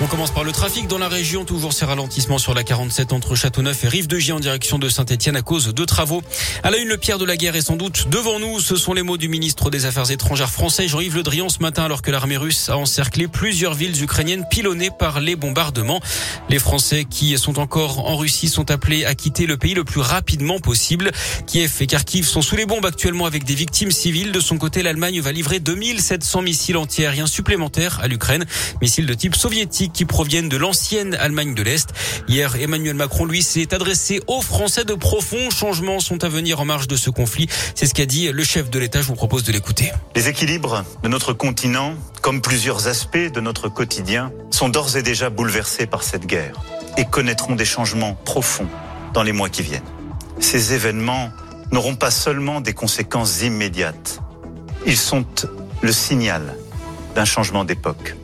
On commence par le trafic dans la région. Toujours ces ralentissements sur la 47 entre Châteauneuf et Rive-de-Gier en direction de Saint-Etienne à cause de travaux. À la une, le Pierre de la guerre est sans doute devant nous. Ce sont les mots du ministre des Affaires étrangères français, Jean-Yves Le Drian, ce matin alors que l'armée russe a encerclé plusieurs villes ukrainiennes pilonnées par les bombardements. Les Français qui sont encore en Russie sont appelés à quitter le pays le plus rapidement possible. Kiev et Kharkiv sont sous les bombes actuellement avec des victimes civiles. De son côté, l'Allemagne va livrer 2700 missiles antiaériens supplémentaires à l'Ukraine. Missiles de type soviétique qui proviennent de l'ancienne Allemagne de l'Est. Hier, Emmanuel Macron, lui, s'est adressé aux Français. De profonds changements sont à venir en marge de ce conflit. C'est ce qu'a dit le chef de l'État. Je vous propose de l'écouter. Les équilibres de notre continent, comme plusieurs aspects de notre quotidien, sont d'ores et déjà bouleversés par cette guerre et connaîtront des changements profonds dans les mois qui viennent. Ces événements n'auront pas seulement des conséquences immédiates, ils sont le signal d'un changement d'époque.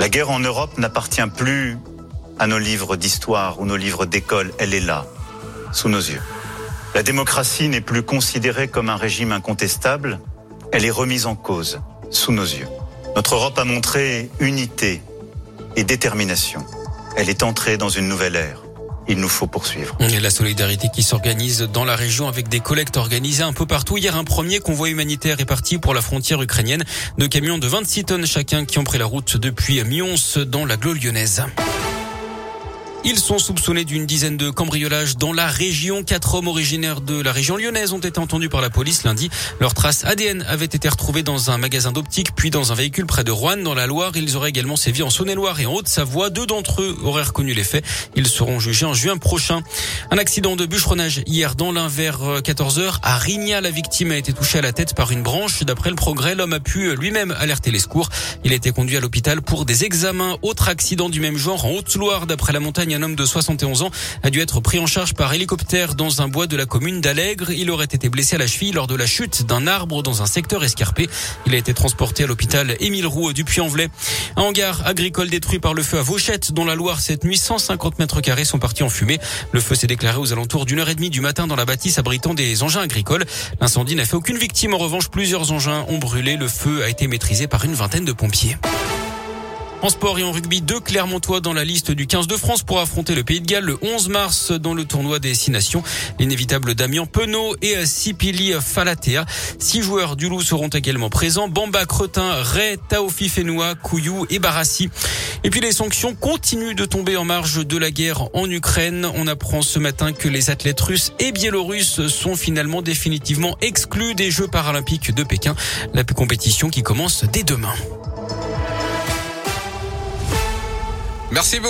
La guerre en Europe n'appartient plus à nos livres d'histoire ou nos livres d'école, elle est là, sous nos yeux. La démocratie n'est plus considérée comme un régime incontestable, elle est remise en cause, sous nos yeux. Notre Europe a montré unité et détermination. Elle est entrée dans une nouvelle ère il nous faut poursuivre. Et la solidarité qui s'organise dans la région avec des collectes organisées un peu partout. Hier, un premier convoi humanitaire est parti pour la frontière ukrainienne. Deux camions de 26 tonnes chacun qui ont pris la route depuis Mions dans la Glo lyonnaise. Ils sont soupçonnés d'une dizaine de cambriolages dans la région. Quatre hommes originaires de la région lyonnaise ont été entendus par la police lundi. Leurs traces ADN avaient été retrouvées dans un magasin d'optique, puis dans un véhicule près de Rouen, dans la Loire. Ils auraient également sévi en Saône-et-Loire et en Haute-Savoie. Deux d'entre eux auraient reconnu les faits. Ils seront jugés en juin prochain. Un accident de bûcheronnage hier dans l'un vers 14 h à Rigna. La victime a été touchée à la tête par une branche. D'après le progrès, l'homme a pu lui-même alerter les secours. Il a été conduit à l'hôpital pour des examens. Autre accident du même genre en Haute-Loire, d'après la montagne un homme de 71 ans a dû être pris en charge par hélicoptère dans un bois de la commune d'Allègre. Il aurait été blessé à la cheville lors de la chute d'un arbre dans un secteur escarpé. Il a été transporté à l'hôpital Émile Roux du Puy-en-Velay. Un hangar agricole détruit par le feu à Vauchette, dont la Loire cette nuit, 150 mètres carrés sont partis en fumée. Le feu s'est déclaré aux alentours d'une heure et demie du matin dans la bâtisse abritant des engins agricoles. L'incendie n'a fait aucune victime. En revanche, plusieurs engins ont brûlé. Le feu a été maîtrisé par une vingtaine de pompiers. En sport et en rugby, deux Clermontois dans la liste du 15 de France pour affronter le Pays de Galles le 11 mars dans le tournoi des Six Nations. L'inévitable Damien Penaud et Sipili Falatea. Six joueurs du Loup seront également présents. Bamba, Cretin, Ray, Taofi Fenoua, Kouyou et Barassi. Et puis les sanctions continuent de tomber en marge de la guerre en Ukraine. On apprend ce matin que les athlètes russes et biélorusses sont finalement définitivement exclus des Jeux paralympiques de Pékin. La compétition qui commence dès demain. Merci beaucoup.